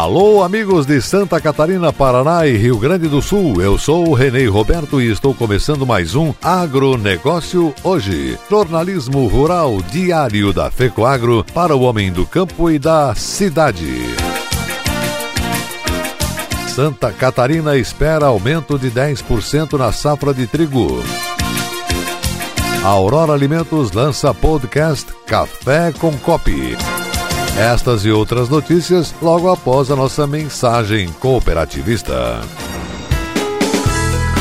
Alô, amigos de Santa Catarina, Paraná e Rio Grande do Sul. Eu sou o Renê Roberto e estou começando mais um Agronegócio Hoje. Jornalismo rural diário da FECOAGro para o homem do campo e da cidade. Santa Catarina espera aumento de 10% na safra de trigo. A Aurora Alimentos lança podcast Café com Copy. Estas e outras notícias logo após a nossa mensagem cooperativista.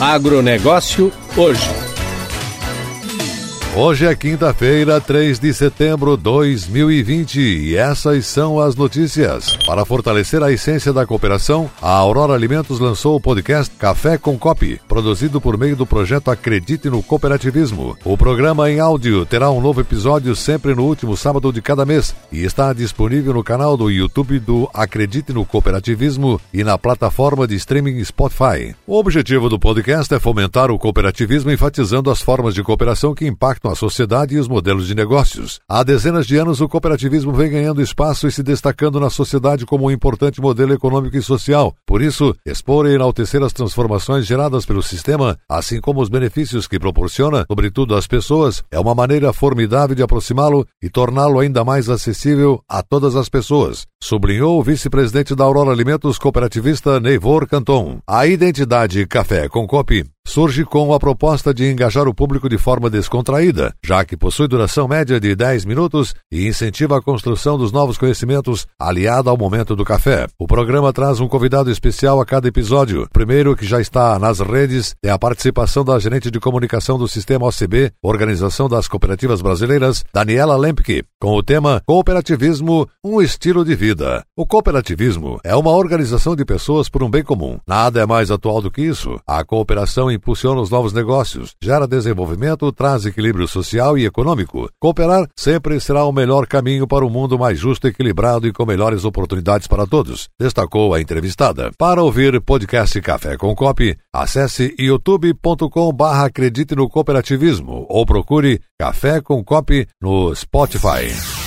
Agronegócio hoje. Hoje é quinta-feira, 3 de setembro de 2020 e essas são as notícias. Para fortalecer a essência da cooperação, a Aurora Alimentos lançou o podcast Café com Copy, produzido por meio do projeto Acredite no Cooperativismo. O programa em áudio terá um novo episódio sempre no último sábado de cada mês e está disponível no canal do YouTube do Acredite no Cooperativismo e na plataforma de streaming Spotify. O objetivo do podcast é fomentar o cooperativismo enfatizando as formas de cooperação que impactam impactam a sociedade e os modelos de negócios. Há dezenas de anos, o cooperativismo vem ganhando espaço e se destacando na sociedade como um importante modelo econômico e social. Por isso, expor e enaltecer as transformações geradas pelo sistema, assim como os benefícios que proporciona, sobretudo às pessoas, é uma maneira formidável de aproximá-lo e torná-lo ainda mais acessível a todas as pessoas, sublinhou o vice-presidente da Aurora Alimentos cooperativista Neivor Canton. A identidade Café com Copi surge com a proposta de engajar o público de forma descontraída, já que possui duração média de 10 minutos e incentiva a construção dos novos conhecimentos, aliada ao momento do café. O programa traz um convidado especial a cada episódio. O primeiro, que já está nas redes, é a participação da gerente de comunicação do Sistema OCB, Organização das Cooperativas Brasileiras, Daniela Lempke, com o tema Cooperativismo, um estilo de vida. O cooperativismo é uma organização de pessoas por um bem comum. Nada é mais atual do que isso. A cooperação impulsiona os novos negócios, gera desenvolvimento, traz equilíbrio social e econômico. Cooperar sempre será o melhor caminho para um mundo mais justo, equilibrado e com melhores oportunidades para todos, destacou a entrevistada. Para ouvir podcast Café com Cop, acesse youtube.com barra acredite no cooperativismo ou procure Café com Cop no Spotify.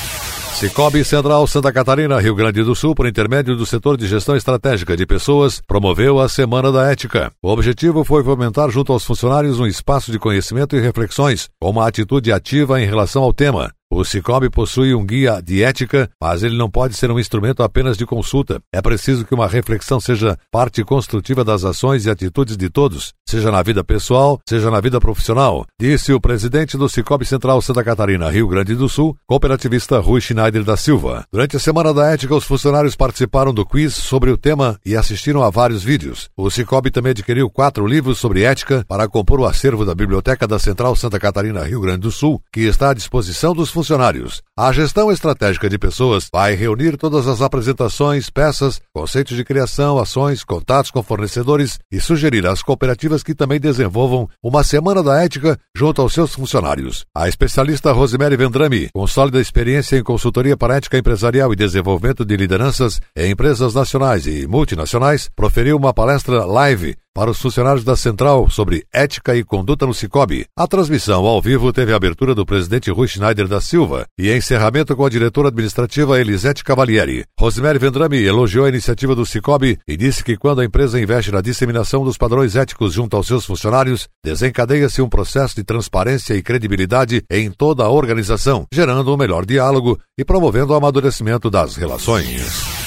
Cicobi Central Santa Catarina, Rio Grande do Sul, por intermédio do setor de gestão estratégica de pessoas, promoveu a Semana da Ética. O objetivo foi fomentar junto aos funcionários um espaço de conhecimento e reflexões, com uma atitude ativa em relação ao tema. O Cicobi possui um guia de ética, mas ele não pode ser um instrumento apenas de consulta. É preciso que uma reflexão seja parte construtiva das ações e atitudes de todos, seja na vida pessoal, seja na vida profissional, disse o presidente do Cicobi Central Santa Catarina, Rio Grande do Sul, cooperativista Rui Schneider da Silva. Durante a Semana da Ética, os funcionários participaram do quiz sobre o tema e assistiram a vários vídeos. O Cicobi também adquiriu quatro livros sobre ética para compor o acervo da Biblioteca da Central Santa Catarina, Rio Grande do Sul, que está à disposição dos funcionários funcionários. A gestão estratégica de pessoas vai reunir todas as apresentações, peças, conceitos de criação, ações, contatos com fornecedores e sugerir às cooperativas que também desenvolvam uma semana da ética junto aos seus funcionários. A especialista Rosemary Vendrame, com sólida experiência em consultoria para ética empresarial e desenvolvimento de lideranças em empresas nacionais e multinacionais, proferiu uma palestra live para os funcionários da Central sobre ética e conduta no Cicobi. A transmissão ao vivo teve a abertura do presidente Rui Schneider da Silva e encerramento com a diretora administrativa Elisete Cavalieri. Rosemary Vendrame elogiou a iniciativa do Cicobi e disse que quando a empresa investe na disseminação dos padrões éticos junto aos seus funcionários, desencadeia-se um processo de transparência e credibilidade em toda a organização, gerando um melhor diálogo e promovendo o amadurecimento das relações.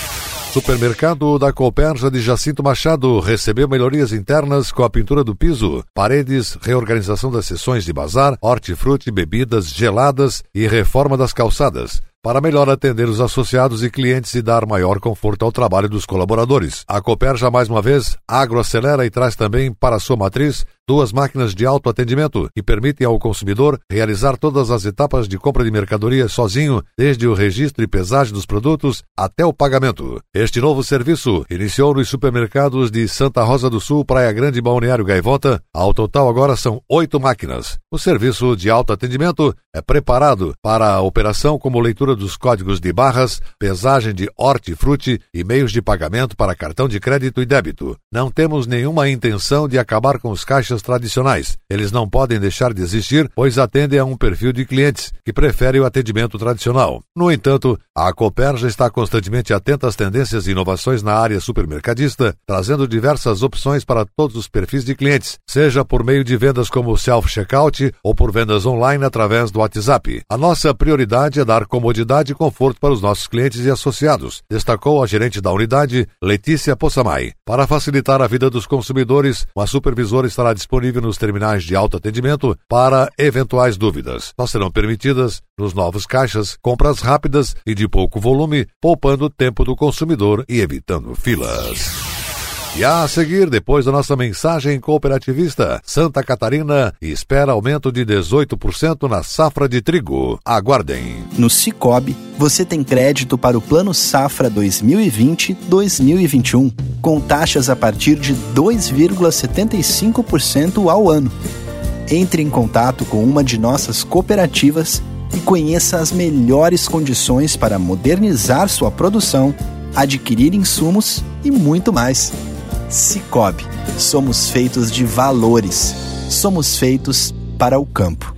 Supermercado da Cooperja de Jacinto Machado recebeu melhorias internas com a pintura do piso, paredes, reorganização das seções de bazar, hortifruti, bebidas geladas e reforma das calçadas para melhor atender os associados e clientes e dar maior conforto ao trabalho dos colaboradores. A Cooperja, mais uma vez, agroacelera e traz também para sua matriz duas máquinas de autoatendimento que permitem ao consumidor realizar todas as etapas de compra de mercadoria sozinho, desde o registro e pesagem dos produtos até o pagamento. Este novo serviço iniciou nos supermercados de Santa Rosa do Sul, Praia Grande e Balneário Gaivota. Ao total agora são oito máquinas. O serviço de autoatendimento é preparado para a operação como leitura dos códigos de barras, pesagem de hortifruti e meios de pagamento para cartão de crédito e débito. Não temos nenhuma intenção de acabar com os caixas tradicionais. Eles não podem deixar de existir, pois atendem a um perfil de clientes que prefere o atendimento tradicional. No entanto, a Cooper já está constantemente atenta às tendências e inovações na área supermercadista, trazendo diversas opções para todos os perfis de clientes, seja por meio de vendas como self-checkout ou por vendas online através do WhatsApp. A nossa prioridade é dar comodidade e conforto para os nossos clientes e associados, destacou a gerente da unidade, Letícia Possamay. Para facilitar a vida dos consumidores, uma supervisora estará disponível nos terminais de autoatendimento para eventuais dúvidas. Só serão permitidas, nos novos caixas, compras rápidas e de pouco volume, poupando o tempo do consumidor e evitando filas. E a seguir, depois da nossa mensagem cooperativista, Santa Catarina espera aumento de 18% na safra de trigo. Aguardem. No Cicobi, você tem crédito para o Plano Safra 2020-2021, com taxas a partir de 2,75% ao ano. Entre em contato com uma de nossas cooperativas e conheça as melhores condições para modernizar sua produção, adquirir insumos e muito mais. Cicobi. Somos feitos de valores. Somos feitos para o campo.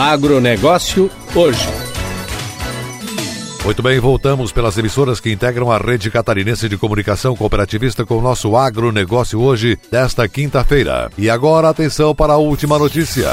Agronegócio hoje. Muito bem, voltamos pelas emissoras que integram a rede catarinense de comunicação cooperativista com o nosso agronegócio hoje, desta quinta-feira. E agora, atenção para a última notícia.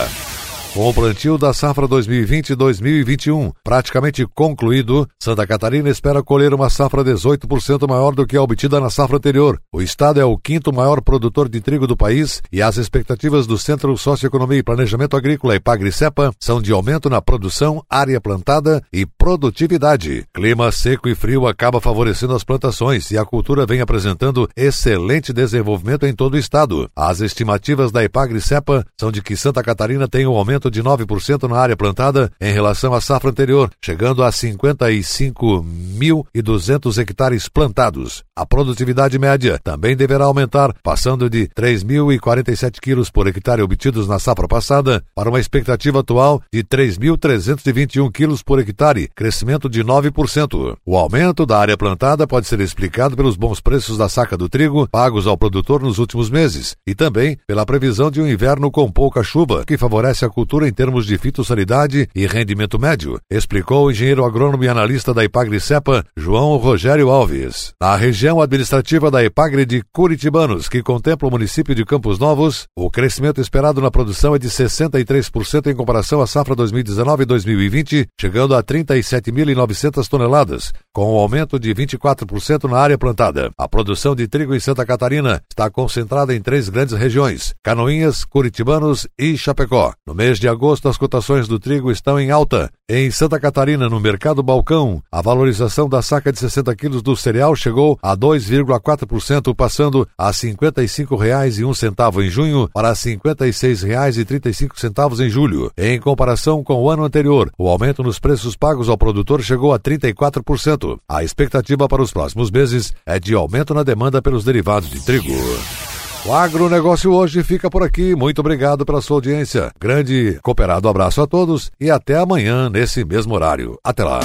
Com o plantio da safra 2020-2021 praticamente concluído, Santa Catarina espera colher uma safra 18% maior do que a obtida na safra anterior. O estado é o quinto maior produtor de trigo do país e as expectativas do Centro Socioeconomia e Planejamento Agrícola e Pagricepa são de aumento na produção, área plantada e produtividade. Clima seco e frio acaba favorecendo as plantações e a cultura vem apresentando excelente desenvolvimento em todo o estado. As estimativas da Ipagri-Cepa são de que Santa Catarina tem um aumento de 9% na área plantada em relação à safra anterior, chegando a 55.200 hectares plantados. A produtividade média também deverá aumentar, passando de 3.047 quilos por hectare obtidos na safra passada para uma expectativa atual de 3.321 quilos por hectare, crescimento de 9%. O aumento da área plantada pode ser explicado pelos bons preços da saca do trigo pagos ao produtor nos últimos meses e também pela previsão de um inverno com pouca chuva, que favorece a cultura em termos de fitossanidade e rendimento médio, explicou o engenheiro agrônomo e analista da Ipagre Cepa, João Rogério Alves. Na região administrativa da Ipagre de Curitibanos, que contempla o município de Campos Novos, o crescimento esperado na produção é de 63% em comparação à safra 2019-2020, chegando a 37.900 toneladas, com um aumento de 24% na área plantada. A produção de trigo em Santa Catarina está concentrada em três grandes regiões: Canoinhas, Curitibanos e Chapecó. No mês de agosto, as cotações do trigo estão em alta. Em Santa Catarina, no mercado balcão, a valorização da saca de 60 quilos do cereal chegou a 2,4%, passando a R$ 55,01 em junho para R$ 56,35 em julho. Em comparação com o ano anterior, o aumento nos preços pagos ao produtor chegou a 34%. A expectativa para os próximos meses é de aumento na demanda pelos derivados de trigo. O agronegócio hoje fica por aqui. Muito obrigado pela sua audiência. Grande cooperado abraço a todos e até amanhã nesse mesmo horário. Até lá.